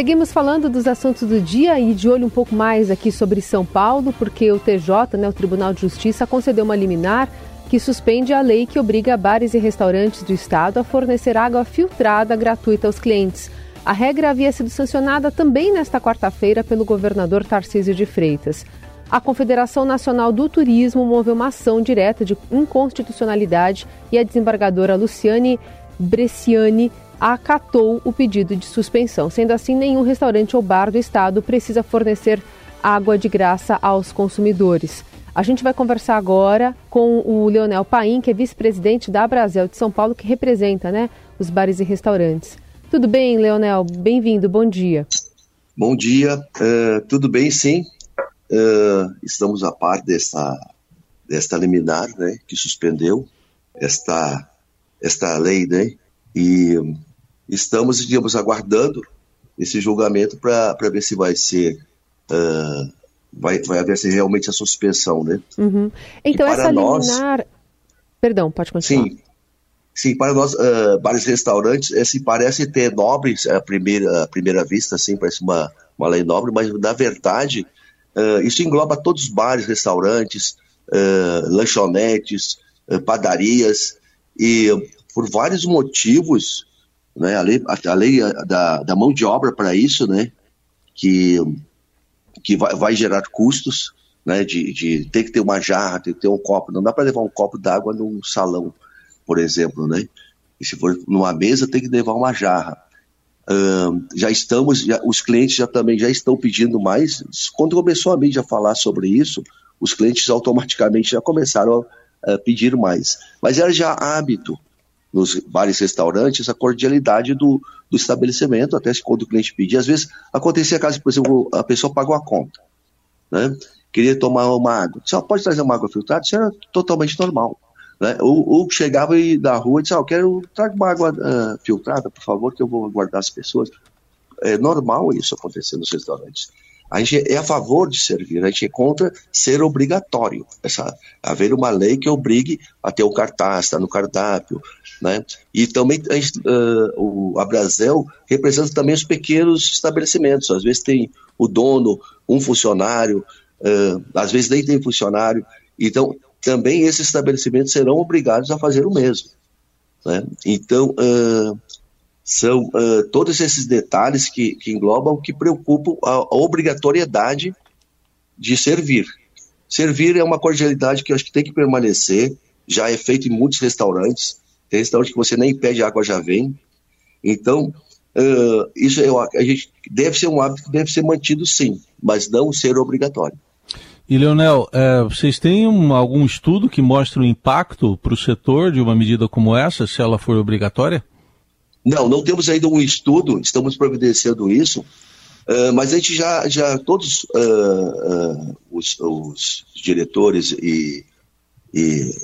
Seguimos falando dos assuntos do dia e de olho um pouco mais aqui sobre São Paulo, porque o TJ, né, o Tribunal de Justiça, concedeu uma liminar que suspende a lei que obriga bares e restaurantes do estado a fornecer água filtrada gratuita aos clientes. A regra havia sido sancionada também nesta quarta-feira pelo governador Tarcísio de Freitas. A Confederação Nacional do Turismo moveu uma ação direta de inconstitucionalidade e a desembargadora Luciane Bresciani acatou o pedido de suspensão. Sendo assim, nenhum restaurante ou bar do estado precisa fornecer água de graça aos consumidores. A gente vai conversar agora com o Leonel Paim, que é vice-presidente da Brasel de São Paulo, que representa né, os bares e restaurantes. Tudo bem, Leonel? Bem-vindo, bom dia. Bom dia, uh, tudo bem, sim. Uh, estamos a par desta, desta liminar né, que suspendeu esta, esta lei, né? E estamos, digamos, aguardando esse julgamento para ver se vai ser. Uh, vai, vai haver realmente a suspensão, né? Uhum. Então, essa nós, liminar. Perdão, pode continuar. Sim. Sim, para nós, uh, bares e restaurantes, esse parece ter nobre, à primeira, à primeira vista, assim, parece uma, uma lei nobre, mas na verdade, uh, isso engloba todos os bares, restaurantes, uh, lanchonetes, padarias, e por vários motivos, né, a lei, a lei da, da mão de obra para isso, né, que, que vai, vai gerar custos, né, de, de ter que ter uma jarra, ter que ter um copo, não dá para levar um copo d'água num salão, por exemplo, né, e se for numa mesa tem que levar uma jarra. Uh, já estamos, já, os clientes já também já estão pedindo mais. Quando começou a mídia a falar sobre isso, os clientes automaticamente já começaram a, a pedir mais. Mas era já hábito nos e restaurantes a cordialidade do, do estabelecimento, até quando o cliente pedia. Às vezes acontecia caso, por exemplo, a pessoa pagou a conta, né? queria tomar uma água. Só pode trazer uma água filtrada? Isso era totalmente normal. Né? Ou, ou chegava e, da rua e disse, ah, eu quero, traga uma água uh, filtrada, por favor, que eu vou aguardar as pessoas. É normal isso acontecer nos restaurantes. A gente é a favor de servir, a gente é contra ser obrigatório. Essa, haver uma lei que obrigue a ter o cartaz, estar tá no cardápio. Né? E também a, gente, uh, o, a Brasel representa também os pequenos estabelecimentos. Às vezes tem o dono, um funcionário, uh, às vezes nem tem funcionário. Então, também esses estabelecimentos serão obrigados a fazer o mesmo. Né? Então, uh, são uh, todos esses detalhes que, que englobam que preocupam a, a, obrigatoriedade de servir. Servir é uma cordialidade que eu acho que tem que permanecer, já é feito em muitos restaurantes, tem restaurante que você nem pede água já vem. Então, uh, isso eu, a gente deve ser um hábito que deve ser mantido sim, mas não ser obrigatório. E, Leonel, é, vocês têm um, algum estudo que mostre o impacto para o setor de uma medida como essa, se ela for obrigatória? Não, não temos ainda um estudo, estamos providenciando isso, uh, mas a gente já, já todos uh, uh, os, os, diretores e, e,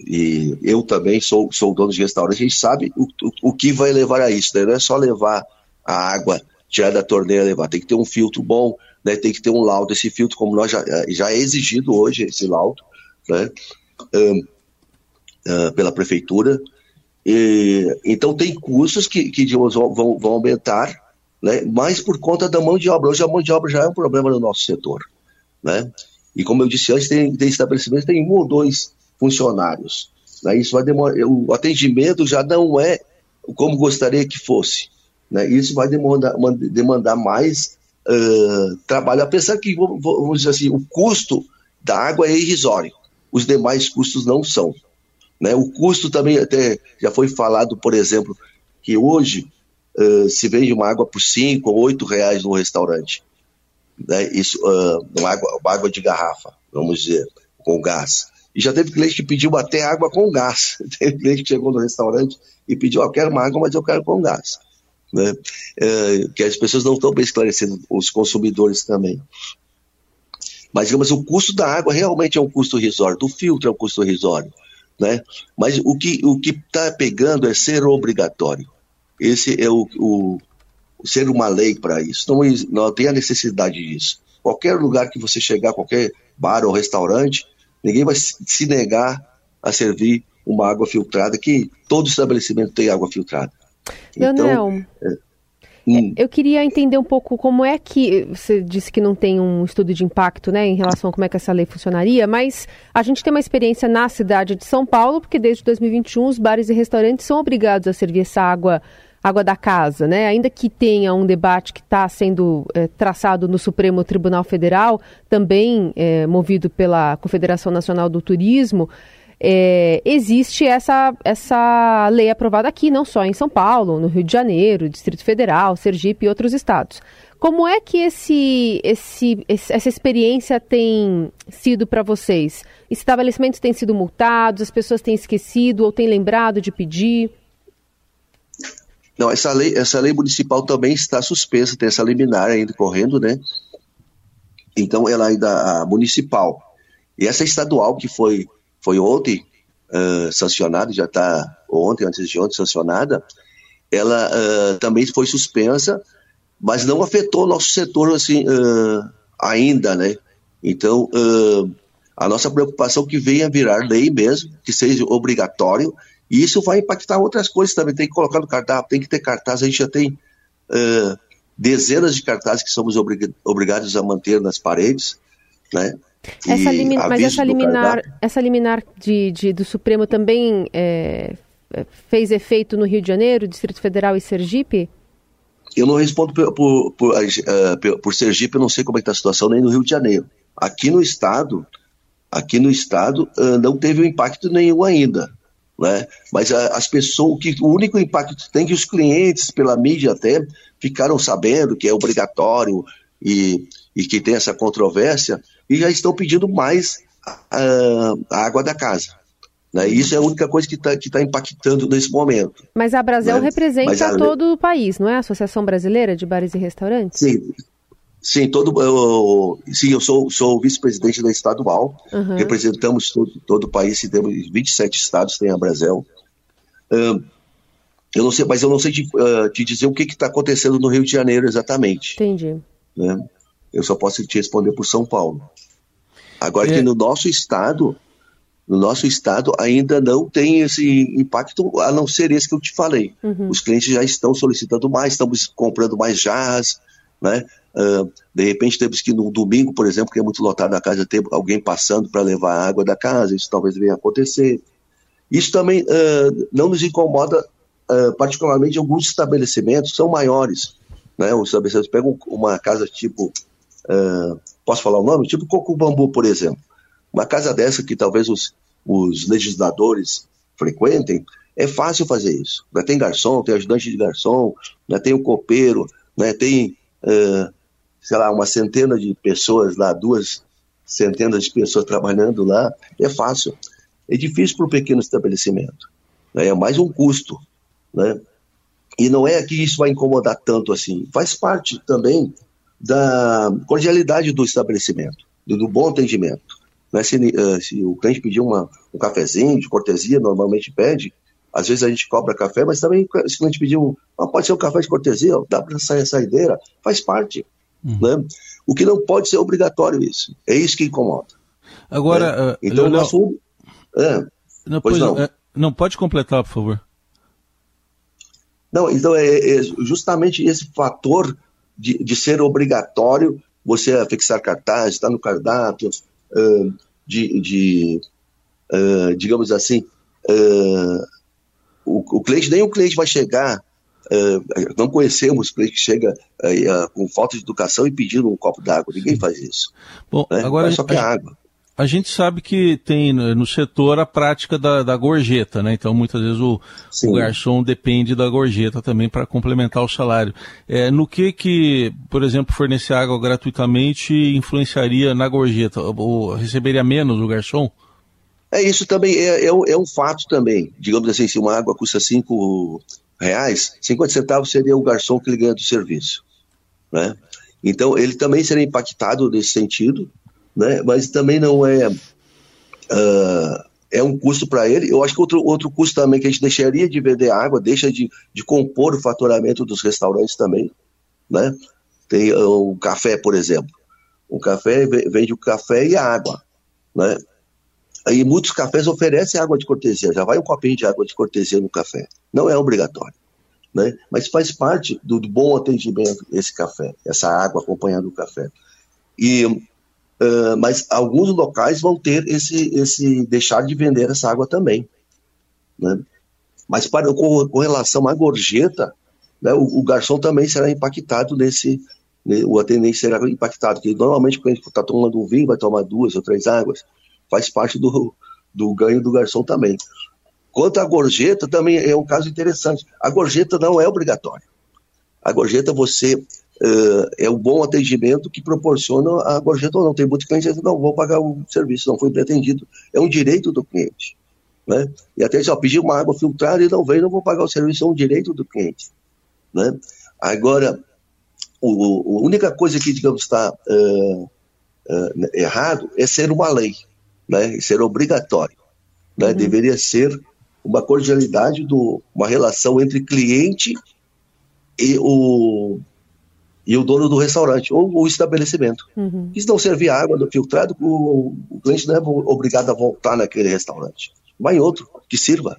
e, eu também sou, sou dono de restaurante, a gente sabe o, o, o que vai levar a isso, né? não é só levar a água, tirar da torneira, levar, tem que ter um filtro bom, né? tem que ter um laudo, esse filtro, como nós já, já é exigido hoje, esse laudo, né? pela prefeitura, e, então tem custos que, que vão, vão aumentar, né, mas por conta da mão de obra. Hoje a mão de obra já é um problema no nosso setor. Né? E como eu disse antes, tem, tem estabelecimentos tem um ou dois funcionários. Né? Isso vai demorar, o atendimento já não é como gostaria que fosse. Né? Isso vai demandar, demandar mais uh, trabalho, apesar que, vamos dizer assim, o custo da água é irrisório. Os demais custos não são. Né? O custo também, até já foi falado, por exemplo, que hoje uh, se vende uma água por 5 ou 8 reais no restaurante. Né? Isso, uh, uma, água, uma água de garrafa, vamos dizer, com gás. E já teve cliente que pediu até água com gás. Teve cliente que chegou no restaurante e pediu, oh, eu quero uma água, mas eu quero com gás. Né? Uh, que as pessoas não estão bem esclarecendo, os consumidores também. Mas, digamos, o custo da água realmente é um custo risório, do filtro é um custo risório. Né? Mas o que o está pegando é ser obrigatório. Esse é o, o ser uma lei para isso. Não, não tem a necessidade disso. Qualquer lugar que você chegar, qualquer bar ou restaurante, ninguém vai se negar a servir uma água filtrada, que todo estabelecimento tem água filtrada. Leonel, então, é... Hum. Eu queria entender um pouco como é que. Você disse que não tem um estudo de impacto né, em relação a como é que essa lei funcionaria, mas a gente tem uma experiência na cidade de São Paulo, porque desde 2021 os bares e restaurantes são obrigados a servir essa água água da casa, né? Ainda que tenha um debate que está sendo é, traçado no Supremo Tribunal Federal, também é, movido pela Confederação Nacional do Turismo, é, existe essa, essa lei aprovada aqui, não só em São Paulo, no Rio de Janeiro, Distrito Federal, Sergipe e outros estados. Como é que esse, esse, essa experiência tem sido para vocês? Estabelecimentos têm sido multados, as pessoas têm esquecido ou têm lembrado de pedir? Não, essa lei, essa lei municipal também está suspensa, tem essa liminar ainda correndo, né? Então, ela ainda a municipal. E essa estadual que foi, foi ontem uh, sancionada, já está ontem, antes de ontem, sancionada, ela uh, também foi suspensa, mas não afetou o nosso setor assim uh, ainda, né? Então, a nossa preocupação é que venha virar lei mesmo, que seja obrigatório, e isso vai impactar outras coisas também. Tem que colocar no cardápio, tem que ter cartaz. A gente já tem dezenas de cartazes que somos obrig obrigados a manter nas paredes, né? Essa mas essa liminar, essa liminar de, de, do Supremo também é, fez efeito no Rio de Janeiro, Distrito Federal e Sergipe? Eu não respondo por, por, por, uh, por Sergipe, eu não sei como é está a situação, nem no Rio de Janeiro. Aqui no estado, aqui no estado uh, não teve um impacto nenhum ainda. Né? Mas a, as pessoas, o, que, o único impacto que tem é que os clientes, pela mídia até, ficaram sabendo que é obrigatório e, e que tem essa controvérsia e já estão pedindo mais a, a água da casa. Né? Isso é a única coisa que está tá impactando nesse momento. Mas a Brasil né? representa todo o país, não é? A Associação Brasileira de Bares e Restaurantes? Sim, Sim, todo, eu, sim, eu sou, sou vice-presidente da estadual, uhum. representamos todo, todo o país, temos 27 estados, tem a Brasil. Uh, eu não sei, mas eu não sei te, uh, te dizer o que está acontecendo no Rio de Janeiro exatamente. Entendi. Né? Eu só posso te responder por São Paulo. Agora é. que no nosso estado, no nosso estado ainda não tem esse impacto, a não ser esse que eu te falei. Uhum. Os clientes já estão solicitando mais, estamos comprando mais jarras, né? Uh, de repente temos que no domingo, por exemplo, que é muito lotado na casa, ter alguém passando para levar a água da casa, isso talvez venha acontecer. Isso também uh, não nos incomoda, uh, particularmente alguns estabelecimentos são maiores. Né? Os estabelecimentos pegam uma casa tipo, posso falar o nome? Tipo Coco Bambu, por exemplo. Uma casa dessa que talvez os, os legisladores frequentem, é fácil fazer isso. Né? Tem garçom, tem ajudante de garçom, né? tem o copeiro, né? tem uh, sei lá, uma centena de pessoas lá, duas centenas de pessoas trabalhando lá, é fácil. É difícil para um pequeno estabelecimento. Né? É mais um custo. Né? E não é que isso vai incomodar tanto assim. Faz parte também da cordialidade do estabelecimento, do, bom atendimento. Né? Se, uh, se, o cliente pedir uma, um cafezinho de cortesia, normalmente pede, às vezes a gente cobra café, mas também se o cliente pedir um, ah, pode ser um café de cortesia, dá para sair a saideira, faz parte. Uhum. Né? O que não pode ser obrigatório isso. É isso que incomoda. Agora, né? então Leonel... nosso... é. Não, pois não. É, não, pode completar, por favor. Não, então é, é justamente esse fator de, de, ser obrigatório você fixar cartaz, estar no cardápio, uh, de, de uh, digamos assim, uh, o, o cliente, nem o cliente vai chegar não conhecemos cliente que chega com falta de educação e pedindo um copo d'água. Ninguém faz isso. Bom, né? agora só que a, água. A gente sabe que tem no setor a prática da, da gorjeta, né? Então muitas vezes o, o garçom depende da gorjeta também para complementar o salário. É, no que que, por exemplo, fornecer água gratuitamente influenciaria na gorjeta? Ou receberia menos o garçom? É isso também é, é, é um fato também. Digamos assim, se uma água custa cinco reais, 50 centavos seria o garçom que ele ganha do serviço. Né? Então, ele também seria impactado nesse sentido, né? mas também não é, uh, é um custo para ele. Eu acho que outro, outro custo também que a gente deixaria de vender água, deixa de, de compor o faturamento dos restaurantes também. Né? Tem uh, o café, por exemplo. O café vende o café e a água. Né? Aí muitos cafés oferecem água de cortesia, já vai um copinho de água de cortesia no café. Não é obrigatório. né? Mas faz parte do, do bom atendimento esse café, essa água acompanhando o café. E uh, mas alguns locais vão ter esse esse deixar de vender essa água também, né? Mas para com, com relação à gorjeta, né, o, o, garçom também será impactado nesse, né, o atendente será impactado, porque normalmente quando a gente está tomando um vinho, vai tomar duas ou três águas, faz parte do, do ganho do garçom também. Quanto à gorjeta, também é um caso interessante. A gorjeta não é obrigatória. A gorjeta você uh, é um bom atendimento que proporciona a gorjeta ou não. Tem muitos clientes que dizem, não, vou pagar o serviço, não foi pretendido. É um direito do cliente. Né? E até se eu pedir uma água filtrada e não vem, não vou pagar o serviço, é um direito do cliente. Né? Agora, o, a única coisa que, digamos, está uh, uh, errado é ser uma lei, né? ser obrigatório. Né? Uhum. Deveria ser uma cordialidade, do, uma relação entre cliente e o, e o dono do restaurante ou o estabelecimento. Uhum. se não servir água do filtrado, o, o, cliente não é obrigado a voltar naquele restaurante. Vai em outro que sirva.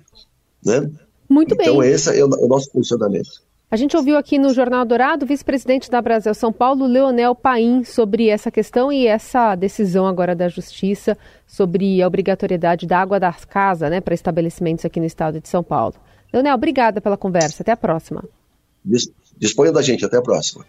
Né? Muito então, bem. Então, esse é o, o nosso funcionamento. A gente ouviu aqui no Jornal Dourado o vice-presidente da Brasil São Paulo, Leonel Paim, sobre essa questão e essa decisão agora da Justiça sobre a obrigatoriedade da água das casas né, para estabelecimentos aqui no estado de São Paulo. Leonel, obrigada pela conversa. Até a próxima. Disponha da gente. Até a próxima.